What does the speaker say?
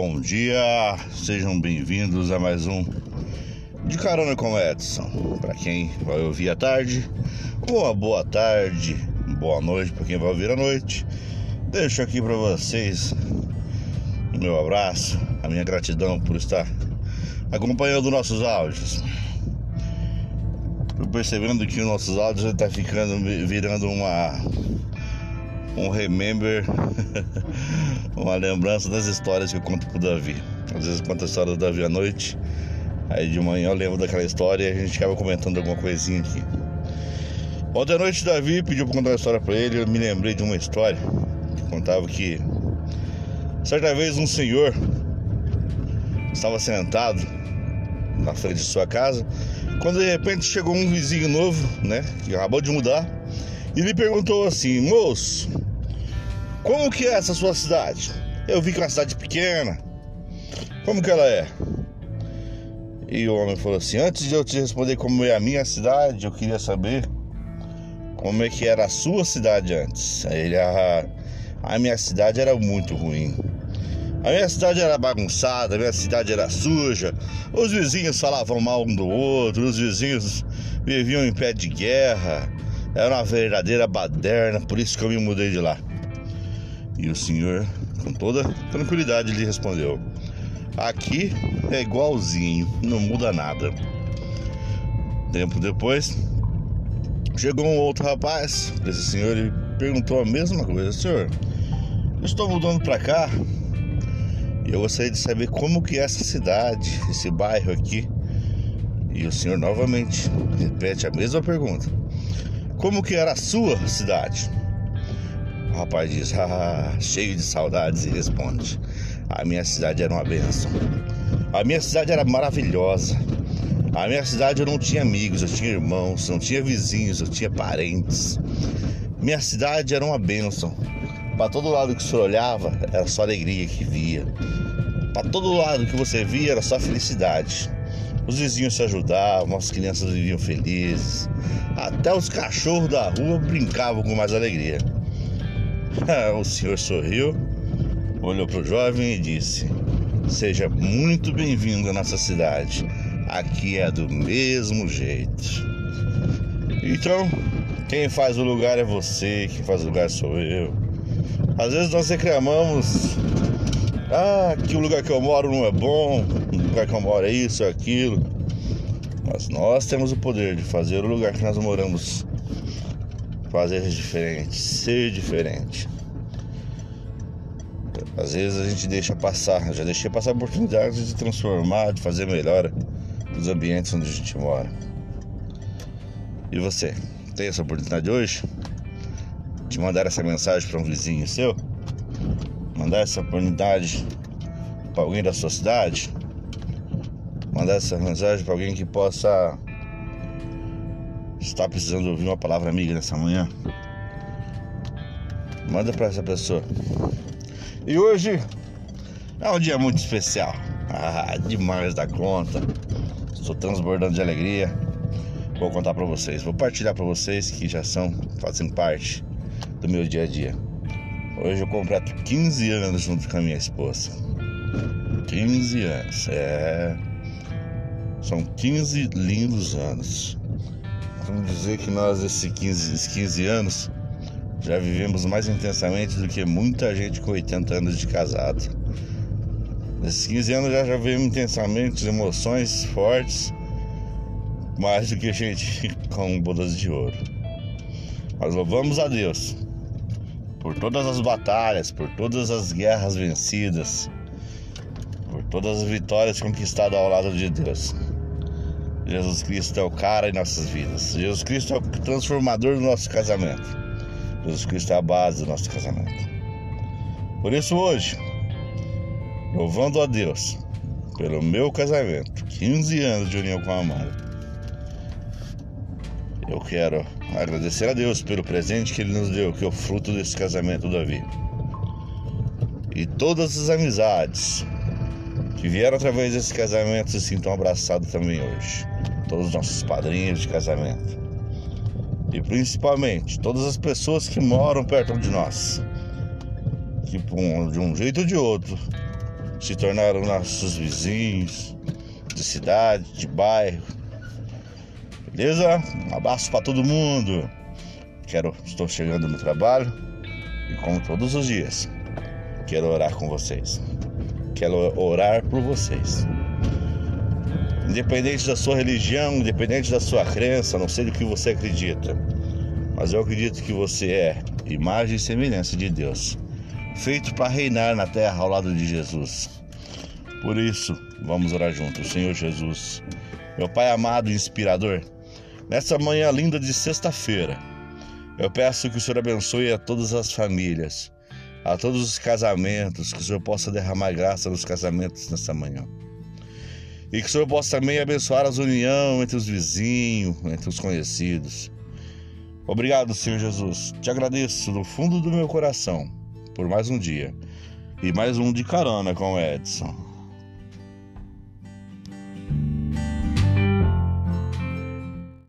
bom dia, sejam bem-vindos a mais um De Carona com Edson. Para quem vai ouvir à tarde, uma boa tarde, boa noite para quem vai ouvir à noite. Deixo aqui para vocês o meu abraço, a minha gratidão por estar acompanhando nossos áudios. Tô percebendo que os nossos áudios está ficando virando uma um remember, uma lembrança das histórias que eu conto pro Davi. Às vezes eu conto a história do Davi à noite, aí de manhã eu lembro daquela história e a gente acaba comentando alguma coisinha aqui. Ontem à noite o Davi pediu pra contar uma história pra ele, eu me lembrei de uma história que contava que certa vez um senhor estava sentado na frente de sua casa, quando de repente chegou um vizinho novo, né, que acabou de mudar, e lhe perguntou assim: "Moço, como que é essa sua cidade? Eu vi que é uma cidade pequena. Como que ela é? E o homem falou assim: Antes de eu te responder como é a minha cidade, eu queria saber como é que era a sua cidade antes. Aí ele, ah, a minha cidade era muito ruim. A minha cidade era bagunçada, a minha cidade era suja, os vizinhos falavam mal um do outro, os vizinhos viviam em pé de guerra, era uma verdadeira baderna, por isso que eu me mudei de lá. E o senhor, com toda tranquilidade, lhe respondeu: Aqui é igualzinho, não muda nada. Tempo depois, chegou um outro rapaz esse senhor e perguntou a mesma coisa: Senhor, eu estou mudando para cá e eu gostaria de saber como que é essa cidade, esse bairro aqui. E o senhor novamente repete a mesma pergunta: Como que era a sua cidade? O rapaz diz, ah, cheio de saudades, e responde: A minha cidade era uma benção. A minha cidade era maravilhosa. A minha cidade eu não tinha amigos, eu tinha irmãos, não tinha vizinhos, eu tinha parentes. Minha cidade era uma bênção. Para todo lado que você olhava, era só alegria que via. Para todo lado que você via, era só felicidade. Os vizinhos se ajudavam, as crianças viviam felizes. Até os cachorros da rua brincavam com mais alegria. o senhor sorriu, olhou para o jovem e disse: Seja muito bem-vindo à nossa cidade. Aqui é do mesmo jeito. Então, quem faz o lugar é você, quem faz o lugar sou eu. Às vezes nós reclamamos: Ah, que o lugar que eu moro não é bom, o lugar que eu moro é isso, é aquilo. Mas nós temos o poder de fazer o lugar que nós moramos fazer diferente, ser diferente. Às vezes a gente deixa passar, já deixei passar oportunidades de transformar, de fazer melhor os ambientes onde a gente mora. E você, tem essa oportunidade hoje? De mandar essa mensagem para um vizinho seu? Mandar essa oportunidade para alguém da sua cidade? Mandar essa mensagem para alguém que possa está precisando ouvir uma palavra amiga nessa manhã, manda para essa pessoa. E hoje é um dia muito especial. Ah, demais da conta. Estou transbordando de alegria. Vou contar para vocês, vou partilhar para vocês que já são, fazem parte do meu dia a dia. Hoje eu completo 15 anos junto com a minha esposa. 15 anos, é. São 15 lindos anos. Vamos dizer que nós, esses 15, esses 15 anos, já vivemos mais intensamente do que muita gente com 80 anos de casado. Nesses 15 anos já, já vivemos intensamente emoções fortes, mais do que gente com bodas de ouro. Mas louvamos a Deus por todas as batalhas, por todas as guerras vencidas, por todas as vitórias conquistadas ao lado de Deus. Jesus Cristo é o cara em nossas vidas. Jesus Cristo é o transformador do nosso casamento. Jesus Cristo é a base do nosso casamento. Por isso hoje, louvando a Deus pelo meu casamento, 15 anos de união com a Amanda, eu quero agradecer a Deus pelo presente que Ele nos deu, que é o fruto desse casamento, Davi. E todas as amizades que vieram através desse casamento se sintam abraçados também hoje. Todos os nossos padrinhos de casamento. E principalmente todas as pessoas que moram perto de nós. Que de um jeito ou de outro se tornaram nossos vizinhos de cidade, de bairro. Beleza? Um abraço para todo mundo. Quero, estou chegando no trabalho e como todos os dias, quero orar com vocês. Quero orar por vocês. Independente da sua religião, independente da sua crença, não sei do que você acredita, mas eu acredito que você é imagem e semelhança de Deus, feito para reinar na terra ao lado de Jesus. Por isso, vamos orar juntos, Senhor Jesus, meu Pai amado e inspirador, nessa manhã linda de sexta-feira, eu peço que o Senhor abençoe a todas as famílias, a todos os casamentos, que o Senhor possa derramar graça nos casamentos nessa manhã. E que o Senhor possa também abençoar as união entre os vizinhos, entre os conhecidos. Obrigado, Senhor Jesus. Te agradeço do fundo do meu coração por mais um dia e mais um de carona com o Edson.